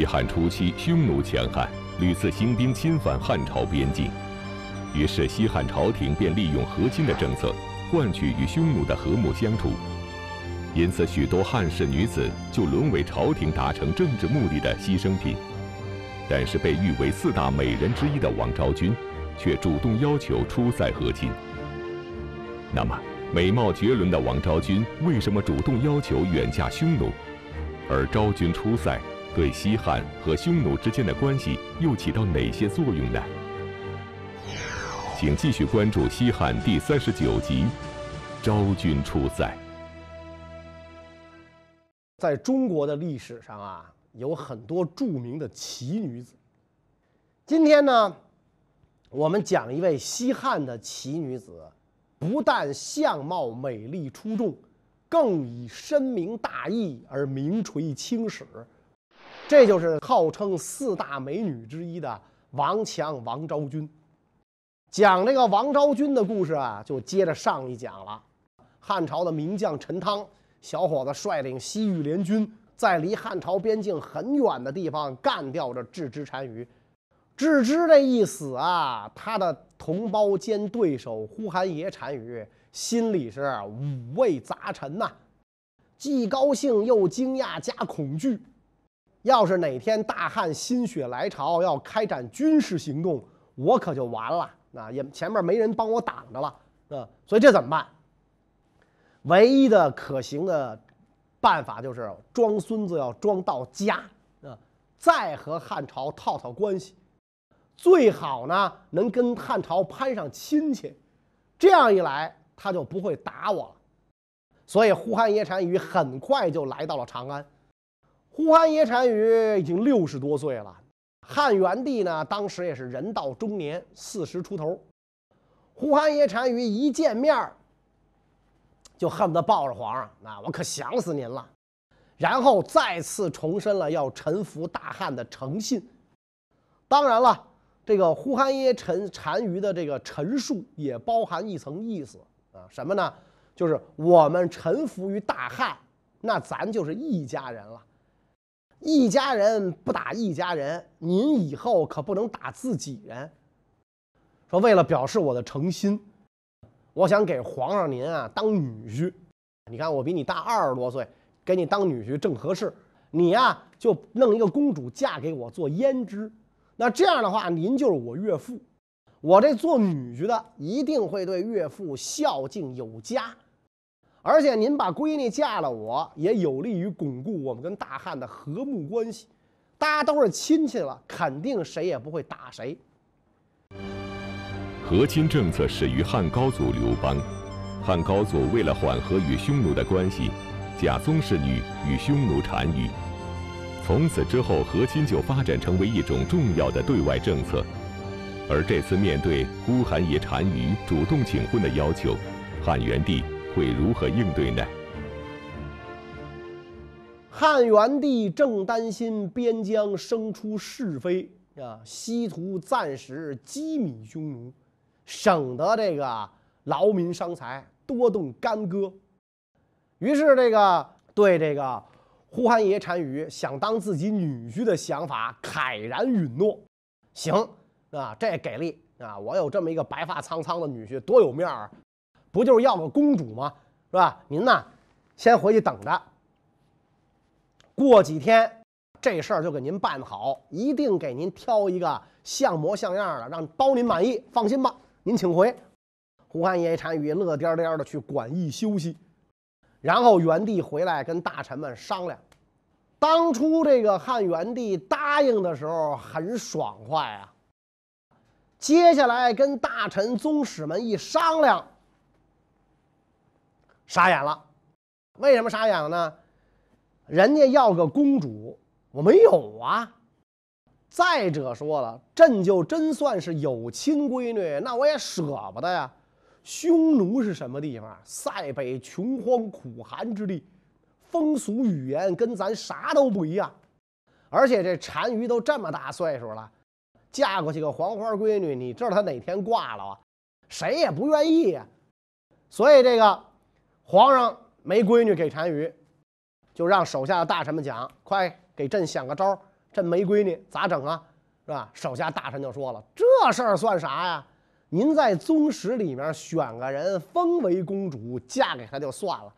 西汉初期匈奴强悍，屡次兴兵侵犯汉朝边境，于是西汉朝廷便利用和亲的政策，换取与匈奴的和睦相处。因此，许多汉室女子就沦为朝廷达成政治目的的牺牲品。但是，被誉为四大美人之一的王昭君，却主动要求出塞和亲。那么，美貌绝伦的王昭君为什么主动要求远嫁匈奴？而昭君出塞对西汉和匈奴之间的关系又起到哪些作用呢？请继续关注西汉第三十九集《昭君出塞》。在中国的历史上啊，有很多著名的奇女子。今天呢，我们讲一位西汉的奇女子，不但相貌美丽出众，更以深明大义而名垂青史。这就是号称四大美女之一的王强王昭君。讲这个王昭君的故事啊，就接着上一讲了。汉朝的名将陈汤。小伙子率领西域联军，在离汉朝边境很远的地方干掉着郅支单于。郅支这一死啊，他的同胞兼对手呼韩邪单于心里是五味杂陈呐，既高兴又惊讶加恐惧。要是哪天大汉心血来潮要开展军事行动，我可就完了。那也前面没人帮我挡着了啊，所以这怎么办？唯一的可行的办法就是装孙子要装到家啊，再和汉朝套套关系，最好呢能跟汉朝攀上亲戚，这样一来他就不会打我了。所以呼韩邪单于很快就来到了长安。呼韩邪单于已经六十多岁了，汉元帝呢当时也是人到中年，四十出头。呼韩邪单于一见面儿。就恨不得抱着皇上，那我可想死您了。然后再次重申了要臣服大汉的诚信。当然了，这个呼韩邪陈单于的这个陈述也包含一层意思啊，什么呢？就是我们臣服于大汉，那咱就是一家人了。一家人不打一家人，您以后可不能打自己人。说为了表示我的诚心。我想给皇上您啊当女婿，你看我比你大二十多岁，给你当女婿正合适。你呀就弄一个公主嫁给我做胭脂，那这样的话您就是我岳父。我这做女婿的一定会对岳父孝敬有加，而且您把闺女嫁了我，也有利于巩固我们跟大汉的和睦关系。大家都是亲戚了，肯定谁也不会打谁。和亲政策始于汉高祖刘邦。汉高祖为了缓和与匈奴的关系，嫁宗室女与匈奴单于。从此之后，和亲就发展成为一种重要的对外政策。而这次面对呼韩邪单于主动请婚的要求，汉元帝会如何应对呢？汉元帝正担心边疆生出是非啊，西图暂时击弭匈奴。省得这个劳民伤财，多动干戈。于是，这个对这个呼韩邪单于想当自己女婿的想法慨然允诺。行啊，这给力啊！我有这么一个白发苍苍的女婿，多有面儿，不就是要个公主吗？是吧？您呢，先回去等着。过几天，这事儿就给您办好，一定给您挑一个像模像样的，让包您满意。放心吧。您请回，胡汉爷单于乐颠颠的去馆驿休息，然后元帝回来跟大臣们商量。当初这个汉元帝答应的时候很爽快啊，接下来跟大臣宗室们一商量，傻眼了。为什么傻眼了呢？人家要个公主，我没有啊。再者说了，朕就真算是有亲闺女，那我也舍不得呀。匈奴是什么地方？塞北穷荒苦寒之地，风俗语言跟咱啥都不一样。而且这单于都这么大岁数了，嫁过去个黄花闺女，你知道她哪天挂了啊？谁也不愿意呀。所以这个皇上没闺女给单于，就让手下的大臣们讲：快给朕想个招儿，朕没闺女咋整啊？是吧？手下大臣就说了：“这事儿算啥呀？您在宗室里面选个人封为公主，嫁给他就算了。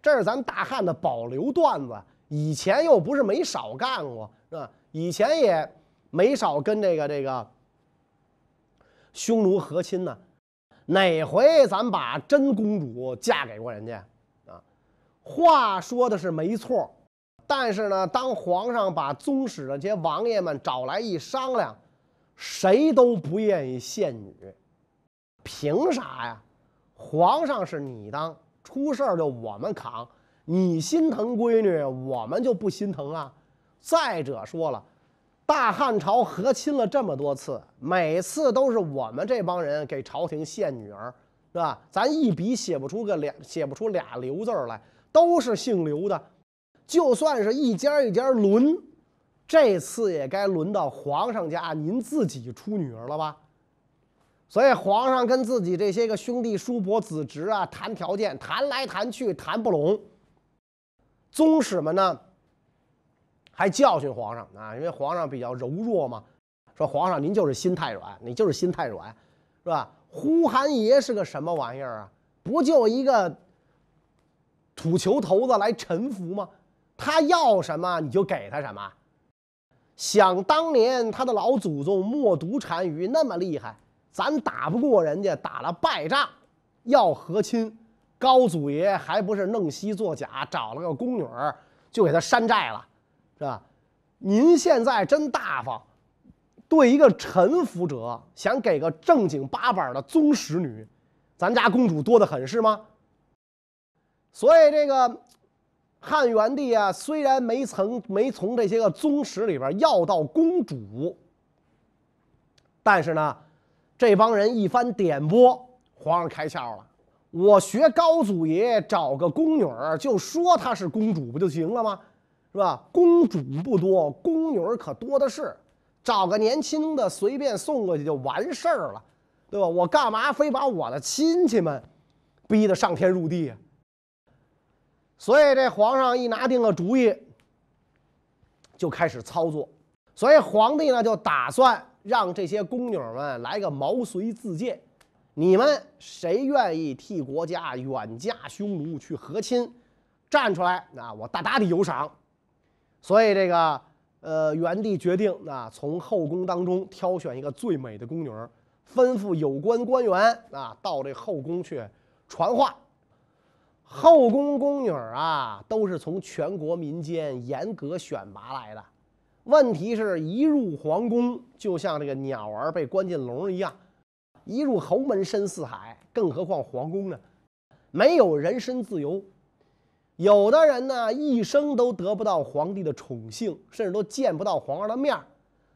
这是咱大汉的保留段子，以前又不是没少干过，是吧？以前也没少跟这个这个匈奴和亲呢。哪回咱把真公主嫁给过人家啊？话说的是没错。”但是呢，当皇上把宗室的这些王爷们找来一商量，谁都不愿意献女。凭啥呀？皇上是你当，出事儿就我们扛。你心疼闺女，我们就不心疼啊。再者说了，大汉朝和亲了这么多次，每次都是我们这帮人给朝廷献女儿，是吧？咱一笔写不出个俩，写不出俩刘字来，都是姓刘的。就算是一家一家轮，这次也该轮到皇上家您自己出女儿了吧？所以皇上跟自己这些个兄弟叔伯子侄啊谈条件，谈来谈去谈不拢。宗室们呢还教训皇上啊，因为皇上比较柔弱嘛，说皇上您就是心太软，你就是心太软，是吧？呼韩爷是个什么玩意儿啊？不就一个土球头子来臣服吗？他要什么你就给他什么。想当年他的老祖宗默读单于那么厉害，咱打不过人家，打了败仗，要和亲，高祖爷还不是弄虚作假，找了个宫女儿就给他山寨了，是吧？您现在真大方，对一个臣服者想给个正经八百的宗室女，咱家公主多得很是吗？所以这个。汉元帝啊，虽然没曾没从这些个宗室里边要到公主，但是呢，这帮人一番点拨，皇上开窍了。我学高祖爷找个宫女儿，就说她是公主不就行了吗？是吧？公主不多，宫女可多的是，找个年轻的随便送过去就完事儿了，对吧？我干嘛非把我的亲戚们逼得上天入地啊？所以这皇上一拿定了主意，就开始操作。所以皇帝呢就打算让这些宫女们来个毛遂自荐，你们谁愿意替国家远嫁匈奴去和亲，站出来，那我大大的有赏。所以这个呃元帝决定啊，从后宫当中挑选一个最美的宫女，吩咐有关官员啊到这后宫去传话。后宫宫女啊，都是从全国民间严格选拔来的。问题是一入皇宫，就像这个鸟儿被关进笼一样，一入侯门深似海。更何况皇宫呢？没有人身自由。有的人呢，一生都得不到皇帝的宠幸，甚至都见不到皇上的面儿。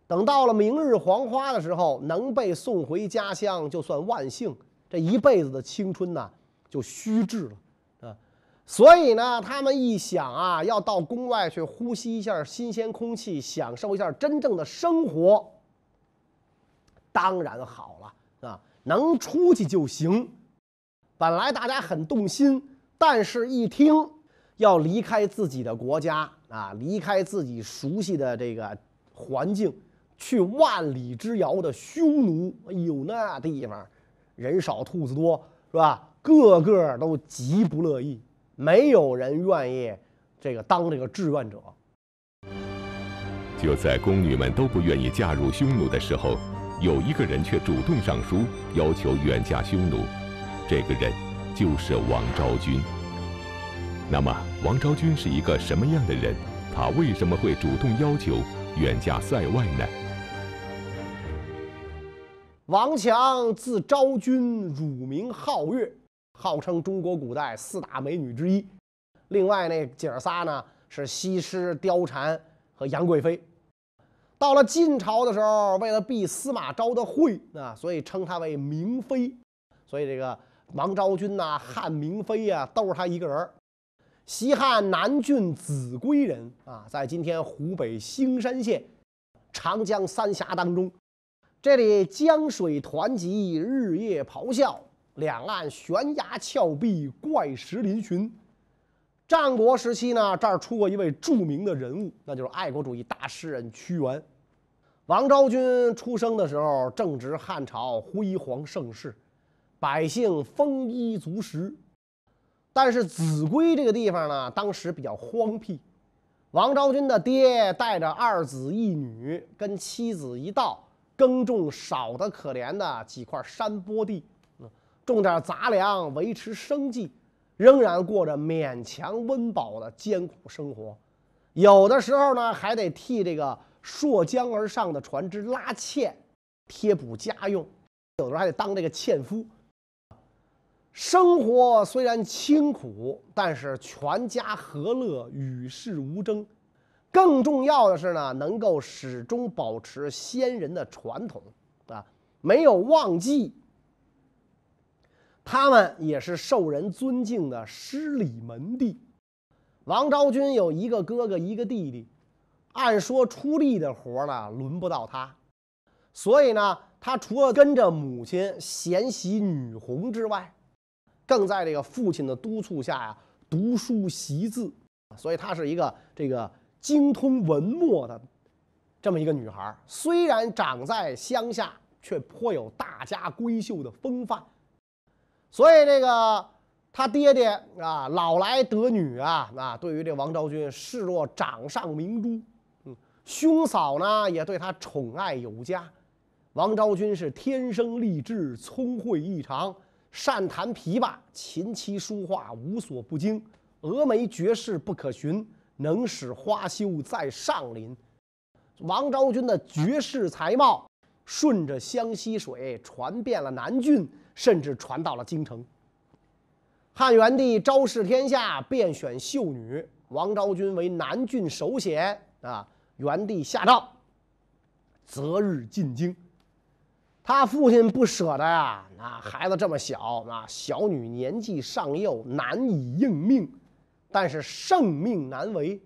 等到了明日黄花的时候，能被送回家乡，就算万幸。这一辈子的青春呢，就虚掷了啊。所以呢，他们一想啊，要到宫外去呼吸一下新鲜空气，享受一下真正的生活，当然好了啊，能出去就行。本来大家很动心，但是一听要离开自己的国家啊，离开自己熟悉的这个环境，去万里之遥的匈奴，哎呦，那地方人少兔子多，是吧？个个都极不乐意。没有人愿意这个当这个志愿者。就在宫女们都不愿意嫁入匈奴的时候，有一个人却主动上书，要求远嫁匈奴。这个人就是王昭君。那么，王昭君是一个什么样的人？她为什么会主动要求远嫁塞外呢？王强字昭君，乳名皓月。号称中国古代四大美女之一，另外那姐儿仨呢是西施、貂蝉和杨贵妃。到了晋朝的时候，为了避司马昭的讳啊，所以称她为明妃。所以这个王昭君呐，汉明妃呀，都是她一个人。西汉南郡秭归人啊，在今天湖北兴山县长江三峡当中，这里江水湍急，日夜咆哮。两岸悬崖峭壁，怪石嶙峋，战国时期呢，这儿出过一位著名的人物，那就是爱国主义大诗人屈原。王昭君出生的时候正值汉朝辉煌盛世，百姓丰衣足食。但是秭归这个地方呢，当时比较荒僻。王昭君的爹带着二子一女，跟妻子一道耕种少得可怜的几块山坡地，种点杂粮维持生计，仍然过着勉强温饱的艰苦生活。有的时候呢，还得替这个。溯江而上的船只拉纤，贴补家用，有的时候还得当这个纤夫。生活虽然清苦，但是全家和乐，与世无争。更重要的是呢，能够始终保持先人的传统啊，没有忘记。他们也是受人尊敬的诗礼门第。王昭君有一个哥哥，一个弟弟。按说出力的活呢，轮不到他，所以呢，他除了跟着母亲贤习女红之外，更在这个父亲的督促下呀，读书习字，所以她是一个这个精通文墨的这么一个女孩。虽然长在乡下，却颇有大家闺秀的风范。所以这个他爹爹啊，老来得女啊，啊，对于这王昭君视若掌上明珠。嗯兄嫂呢也对他宠爱有加，王昭君是天生丽质，聪慧异常，善弹琵琶，琴棋书画无所不精，峨眉绝世不可寻，能使花羞在上林。王昭君的绝世才貌，顺着湘西水传遍了南郡，甚至传到了京城。汉元帝昭示天下，便选秀女，王昭君为南郡首选啊。元帝下诏，择日进京。他父亲不舍得呀，啊，孩子这么小，啊，小女年纪尚幼，难以应命。但是圣命难违，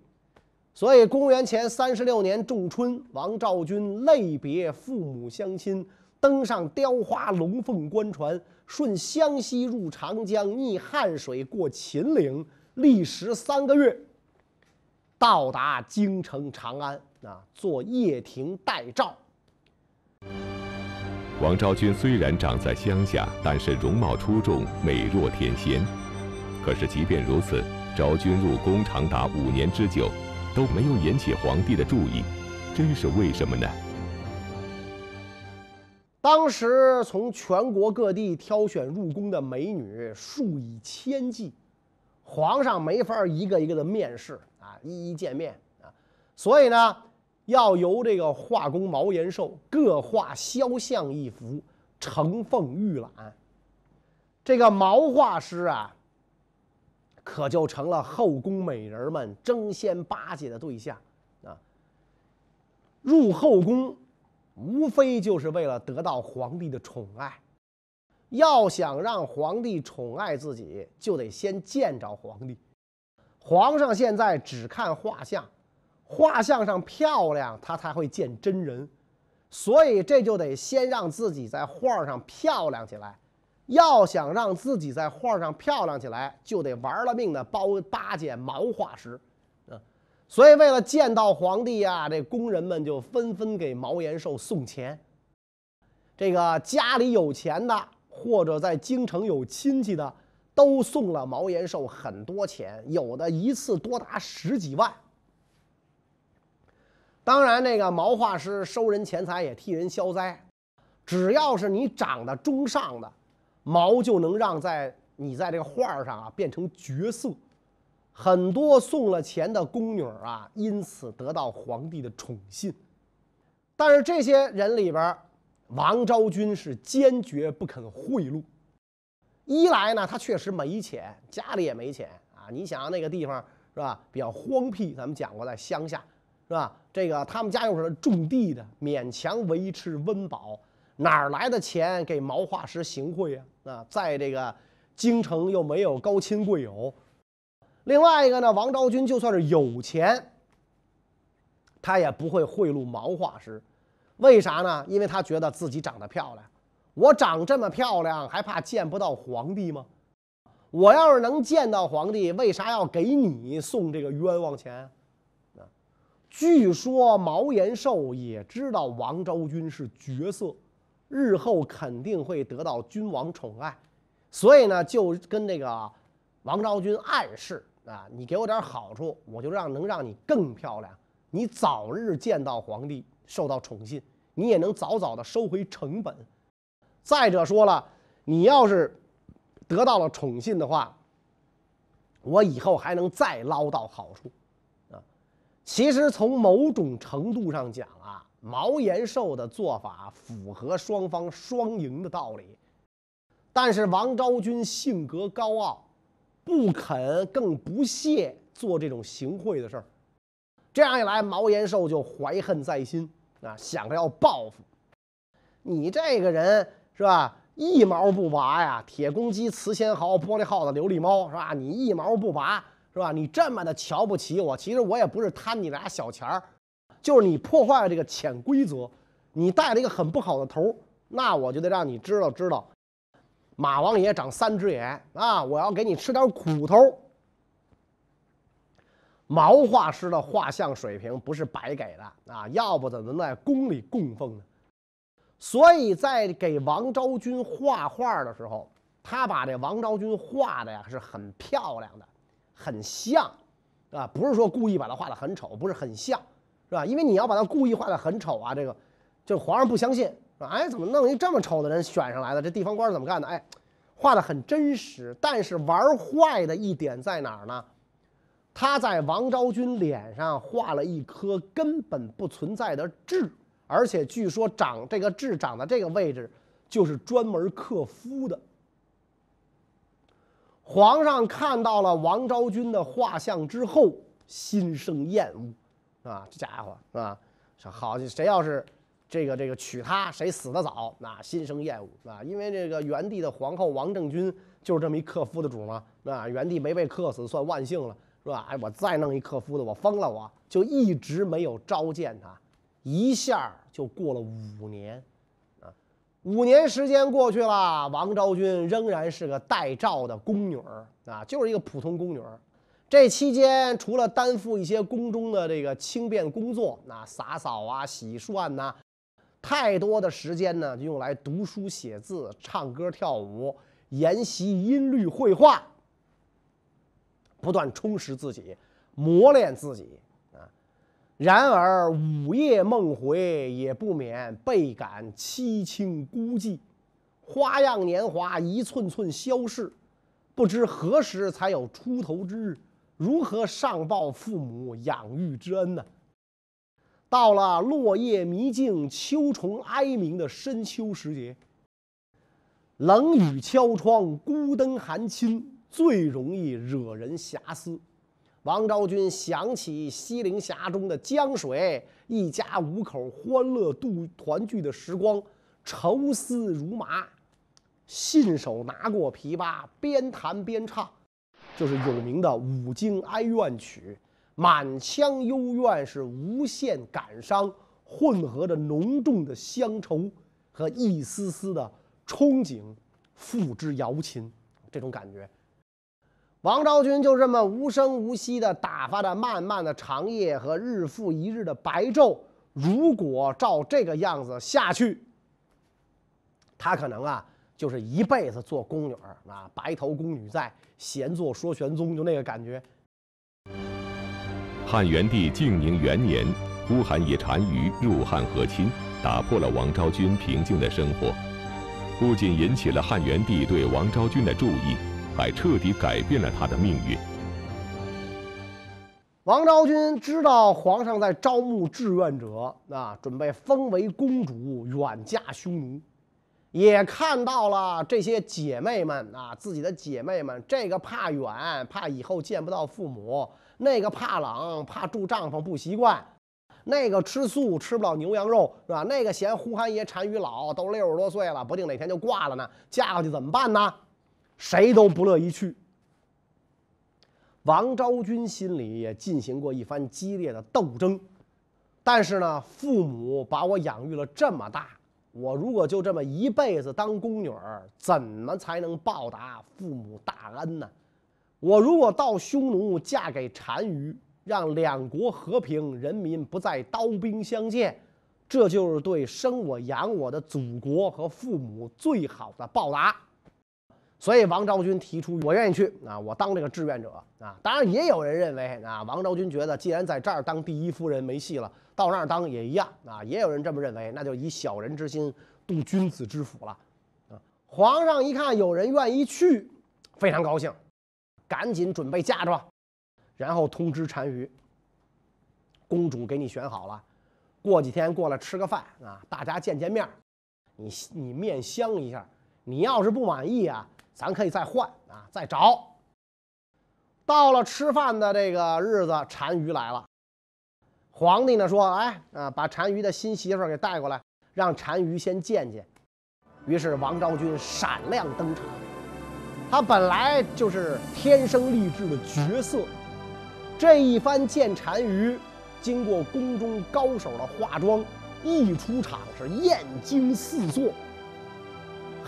所以公元前三十六年仲春，王昭君泪别父母乡亲，登上雕花龙凤官船，顺湘西入长江，逆汉水过秦岭，历时三个月。到达京城长安啊，做掖庭待诏。王昭君虽然长在乡下，但是容貌出众，美若天仙。可是即便如此，昭君入宫长达五年之久，都没有引起皇帝的注意，这是为什么呢？当时从全国各地挑选入宫的美女数以千计，皇上没法一个一个的面试啊。一一见面啊，所以呢，要由这个画工毛延寿各画肖像一幅，呈奉御览。这个毛画师啊，可就成了后宫美人们争先巴结的对象啊。入后宫，无非就是为了得到皇帝的宠爱。要想让皇帝宠爱自己，就得先见着皇帝。皇上现在只看画像，画像上漂亮，他才会见真人，所以这就得先让自己在画上漂亮起来。要想让自己在画上漂亮起来，就得玩了命的包巴结毛画师，啊，所以为了见到皇帝呀，这工人们就纷纷给毛延寿送钱。这个家里有钱的，或者在京城有亲戚的。都送了毛延寿很多钱，有的一次多达十几万。当然，那个毛画师收人钱财也替人消灾，只要是你长得中上的，毛就能让在你在这个画上啊变成绝色。很多送了钱的宫女啊，因此得到皇帝的宠信。但是这些人里边，王昭君是坚决不肯贿赂。一来呢，他确实没钱，家里也没钱啊。你想那个地方是吧，比较荒僻，咱们讲过，在乡下，是吧？这个他们家又是种地的，勉强维持温饱，哪儿来的钱给毛画师行贿啊？啊，在这个京城又没有高亲贵友。另外一个呢，王昭君就算是有钱，他也不会贿赂毛画师，为啥呢？因为他觉得自己长得漂亮。我长这么漂亮，还怕见不到皇帝吗？我要是能见到皇帝，为啥要给你送这个冤枉钱？据说毛延寿也知道王昭君是绝色，日后肯定会得到君王宠爱，所以呢，就跟这个王昭君暗示啊，你给我点好处，我就让能让你更漂亮，你早日见到皇帝，受到宠信，你也能早早的收回成本。再者说了，你要是。得到了宠信的话，我以后还能再捞到好处，其实从某种程度上讲啊，毛延寿的做法符合双方双赢的道理，但是王昭君性格高傲，不肯更不屑做这种行贿的事儿，这样一来，毛延寿就怀恨在心啊，想着要报复你这个人是吧？一毛不拔呀！铁公鸡、瓷仙毫、玻璃耗子、琉璃猫，是吧？你一毛不拔，是吧？你这么的瞧不起我，其实我也不是贪你俩小钱儿，就是你破坏了这个潜规则，你带了一个很不好的头，那我就得让你知道知道，马王爷长三只眼啊！我要给你吃点苦头。毛画师的画像水平不是白给的啊，要不怎么能在宫里供奉呢？所以在给王昭君画画的时候，他把这王昭君画的呀是很漂亮的，很像，啊，不是说故意把她画的很丑，不是很像，是吧？因为你要把她故意画的很丑啊，这个就皇上不相信，说哎，怎么弄一这么丑的人选上来的？这地方官怎么干的？哎，画的很真实，但是玩坏的一点在哪儿呢？他在王昭君脸上画了一颗根本不存在的痣。而且据说长这个痣长在这个位置，就是专门克夫的。皇上看到了王昭君的画像之后，心生厌恶，啊，这家伙是吧？好，谁要是这个这个娶她，谁死得早，那心生厌恶啊！因为这个元帝的皇后王政君就是这么一克夫的主嘛，啊，元帝没被克死算万幸了，是吧？哎，我再弄一克夫的，我疯了，我就一直没有召见他。一下就过了五年，五年时间过去了，王昭君仍然是个带诏的宫女儿啊，就是一个普通宫女儿。这期间，除了担负一些宫中的这个轻便工作，那洒扫啊、洗涮呐，太多的时间呢，就用来读书写字、唱歌跳舞、研习音律绘画，不断充实自己，磨练自己。然而午夜梦回，也不免倍感凄清孤寂。花样年华一寸寸消逝，不知何时才有出头之日？如何上报父母养育之恩呢？到了落叶迷境、秋虫哀鸣的深秋时节，冷雨敲窗、孤灯寒侵，最容易惹人遐思。王昭君想起西陵峡中的江水，一家五口欢乐度团聚的时光，愁思如麻，信手拿过琵琶，边弹边唱，就是有名的《五经哀怨曲》，满腔幽怨是无限感伤，混合着浓重的乡愁和一丝丝的憧憬，付之瑶琴，这种感觉。王昭君就这么无声无息地打发着漫漫的长夜和日复一日的白昼。如果照这个样子下去，她可能啊就是一辈子做宫女啊，白头宫女在，闲坐说玄宗，就那个感觉。汉元帝静宁元年，呼韩邪单于入汉和亲，打破了王昭君平静的生活，不仅引起了汉元帝对王昭君的注意。还彻底改变了他的命运。王昭君知道皇上在招募志愿者，啊，准备封为公主，远嫁匈奴，也看到了这些姐妹们啊，自己的姐妹们，这个怕远，怕以后见不到父母；那个怕冷，怕住帐篷不习惯；那个吃素，吃不了牛羊肉，是吧？那个嫌呼韩邪单于老，都六十多岁了，不定哪天就挂了呢，嫁过去怎么办呢？谁都不乐意去。王昭君心里也进行过一番激烈的斗争，但是呢，父母把我养育了这么大，我如果就这么一辈子当宫女儿，怎么才能报答父母大恩呢？我如果到匈奴嫁给单于，让两国和平，人民不再刀兵相见，这就是对生我养我的祖国和父母最好的报答。所以王昭君提出，我愿意去啊，我当这个志愿者啊。当然，也有人认为啊，王昭君觉得既然在这儿当第一夫人没戏了，到那儿当也一样啊。也有人这么认为，那就以小人之心度君子之腹了啊。皇上一看有人愿意去，非常高兴。赶紧准备嫁妆，然后通知单于。公主给你选好了，过几天过来吃个饭啊，大家见见面你你面香一下，你要是不满意啊，咱可以再换啊，再找。到了吃饭的这个日子，单于来了。皇帝呢说：“哎啊，把单于的新媳妇给带过来，让单于先见见。”于是王昭君闪亮登场。他本来就是天生丽质的绝色，这一番见单于，经过宫中高手的化妆，一出场是艳惊四座。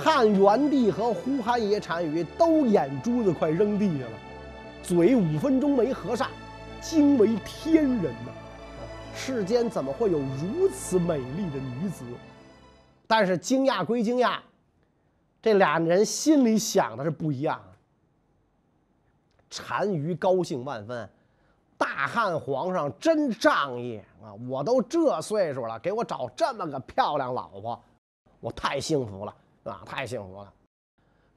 汉元帝和呼韩邪单于都眼珠子快扔地下了，嘴五分钟没合上，惊为天人呐！世间怎么会有如此美丽的女子？但是惊讶归惊讶。这俩人心里想的是不一样。单于高兴万分，大汉皇上真仗义啊！我都这岁数了，给我找这么个漂亮老婆，我太幸福了啊！太幸福了。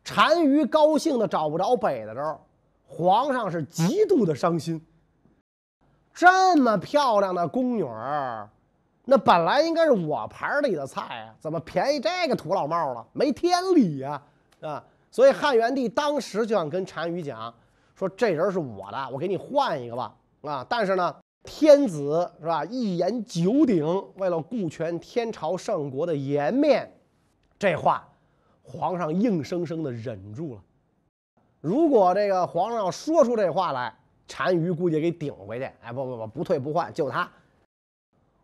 单于高兴的找不着北的时候，皇上是极度的伤心。这么漂亮的宫女儿。那本来应该是我盘里的菜啊，怎么便宜这个土老帽了？没天理呀！啊，所以汉元帝当时就想跟单于讲，说这人是我的，我给你换一个吧。啊，但是呢，天子是吧？一言九鼎，为了顾全天朝圣国的颜面，这话皇上硬生生的忍住了。如果这个皇上要说出这话来，单于估计给顶回去。哎，不不不，不退不换，就他。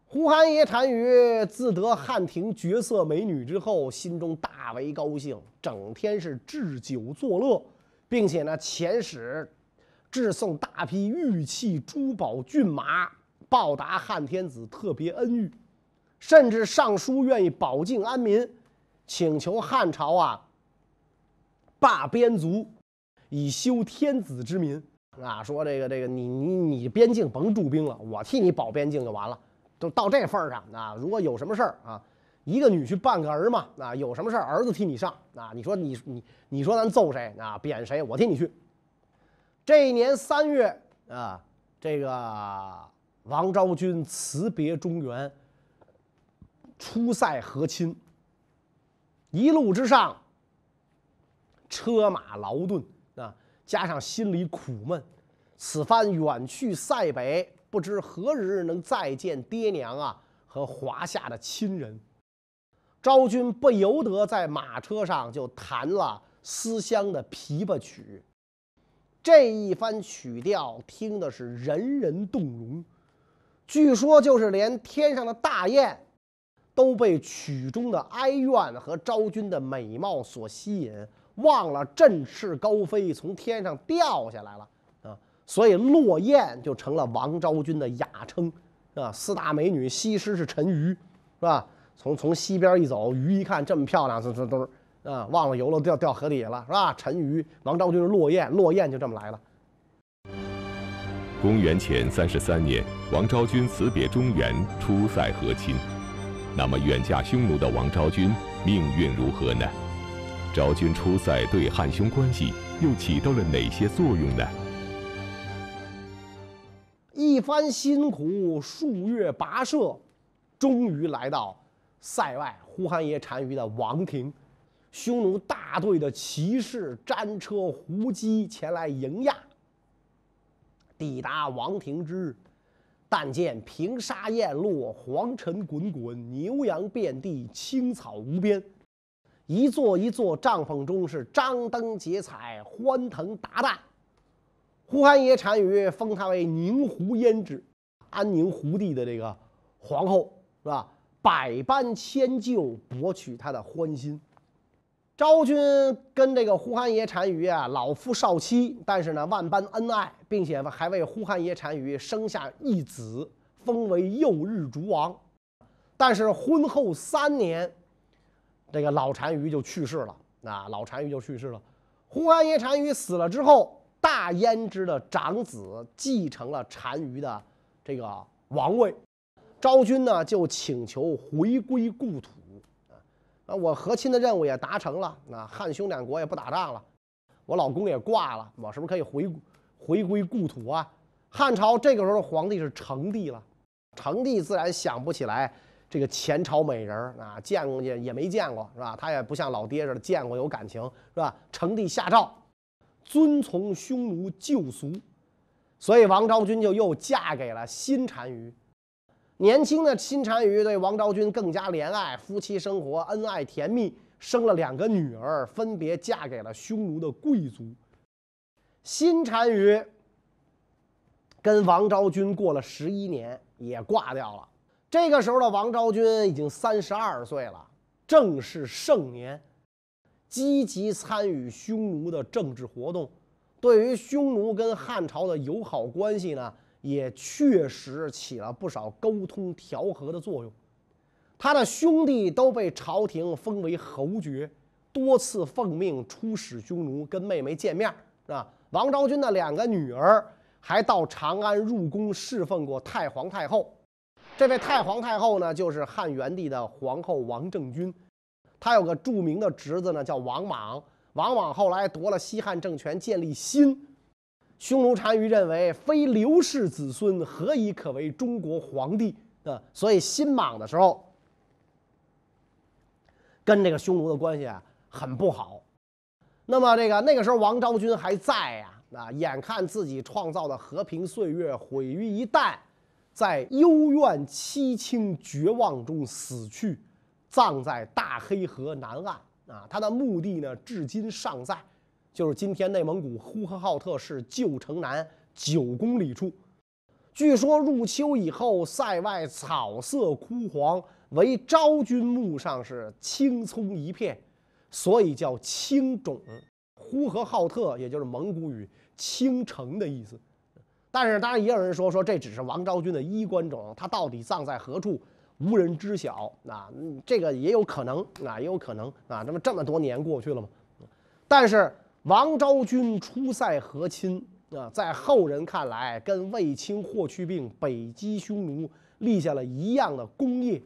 呼韩邪单于自得汉庭绝色美女之后，心中大为高兴，整天是置酒作乐，并且呢遣使致送大批玉器、珠宝、骏马，报答汉天子特别恩遇，甚至上书愿意保境安民，请求汉朝啊罢边族，以修天子之民啊，说这个这个你你你边境甭驻兵了，我替你保边境就完了。都到这份儿上啊！如果有什么事儿啊，一个女婿半个儿嘛啊，有什么事儿儿子替你上啊。你说你你你说咱揍谁啊？贬谁？我替你去。这一年三月啊，这个王昭君辞别中原，出塞和亲。一路之上，车马劳顿啊，加上心里苦闷，此番远去塞北。不知何日能再见爹娘啊和华夏的亲人，昭君不由得在马车上就弹了思乡的琵琶曲。这一番曲调听的是人人动容，据说就是连天上的大雁都被曲中的哀怨和昭君的美貌所吸引，忘了振翅高飞，从天上掉下来了啊。所以落雁就成了王昭君的雅称，啊，四大美女西施是陈鱼，是吧？从从西边一走，鱼一看这么漂亮，这这都啊，忘了游了，掉掉河底下了，是吧？陈鱼，王昭君是落雁，落雁就这么来了。公元前三十三年，王昭君辞别中原，出塞和亲。那么远嫁匈奴的王昭君命运如何呢？昭君出塞对汉匈关系又起到了哪些作用呢？一番辛苦，数月跋涉，终于来到塞外呼韩邪单于的王庭。匈奴大队的骑士、战车、胡姬前来迎驾。抵达王庭之日，但见平沙雁落，黄尘滚滚，牛羊遍地，青草无边。一座一座帐篷中是张灯结彩，欢腾达旦。呼韩邪单于封她为宁胡胭脂，安宁胡地的这个皇后，是吧？百般迁就，博取他的欢心。昭君跟这个呼韩邪单于啊，老夫少妻，但是呢，万般恩爱，并且还为呼韩邪单于生下一子，封为右日逐王。但是婚后三年，这个老单于就去世了。啊，老单于就去世了。呼韩邪单于死了之后，大燕之的长子继承了单于的这个王位。昭君呢，就请求回归故土。啊，我和亲的任务也达成了，那汉匈两国也不打仗了，我老公也挂了，我是不是可以回回归故土啊？汉朝这个时候皇帝是成帝了，成帝自然想不起来这个前朝美人啊，见过也也没见过，是吧？他也不像老爹似的见过有感情，是吧？成帝下诏，遵从匈奴旧俗，所以王昭君就又嫁给了新单于。年轻的新单于对王昭君更加怜爱，夫妻生活恩爱甜蜜，生了两个女儿，分别嫁给了匈奴的贵族。新单于跟王昭君过了十一年，也挂掉了。这个时候的王昭君已经三十二岁了，正是盛年，积极参与匈奴的政治活动，对于匈奴跟汉朝的友好关系呢。也确实起了不少沟通调和的作用。他的兄弟都被朝廷封为侯爵，多次奉命出使匈奴，跟妹妹见面啊。王昭君的两个女儿还到长安入宫侍奉过太皇太后。这位太皇太后呢，就是汉元帝的皇后王政君。她有个著名的侄子呢，叫王莽。王莽后来夺了西汉政权，建立新。匈奴单于认为，非刘氏子孙，何以可为中国皇帝？啊，所以新莽的时候，跟这个匈奴的关系啊很不好。那么这个那个时候，王昭君还在呀，啊，眼看自己创造的和平岁月毁于一旦，在幽怨凄清绝望中死去，葬在大黑河南岸。啊，他的墓地呢，至今尚在。就是今天内蒙古呼和浩特市旧城南九公里处，据说入秋以后，塞外草色枯黄，唯昭君墓上是青葱一片，所以叫青冢。呼和浩特也就是蒙古语“青城”的意思。但是当然也有人说说这只是王昭君的衣冠冢，他到底葬在何处，无人知晓。那这个也有可能，啊也有可能啊。那么这么多年过去了嘛，但是。王昭君出塞和亲啊，在后人看来，跟卫青、霍去病北击匈奴立下了一样的功业。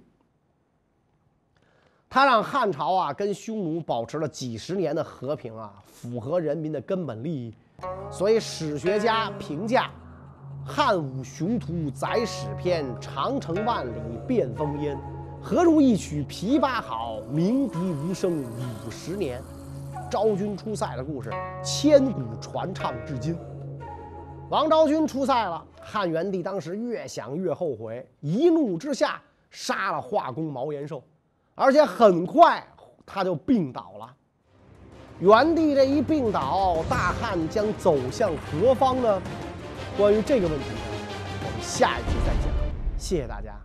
他让汉朝啊跟匈奴保持了几十年的和平啊，符合人民的根本利益。所以史学家评价：“汉武雄图载史篇，长城万里变烽烟。何如一曲琵琶好，鸣笛无声五十年。”昭君出塞的故事，千古传唱至今。王昭君出塞了，汉元帝当时越想越后悔，一怒之下杀了画工毛延寿，而且很快他就病倒了。元帝这一病倒，大汉将走向何方呢？关于这个问题，我们下一期再讲。谢谢大家。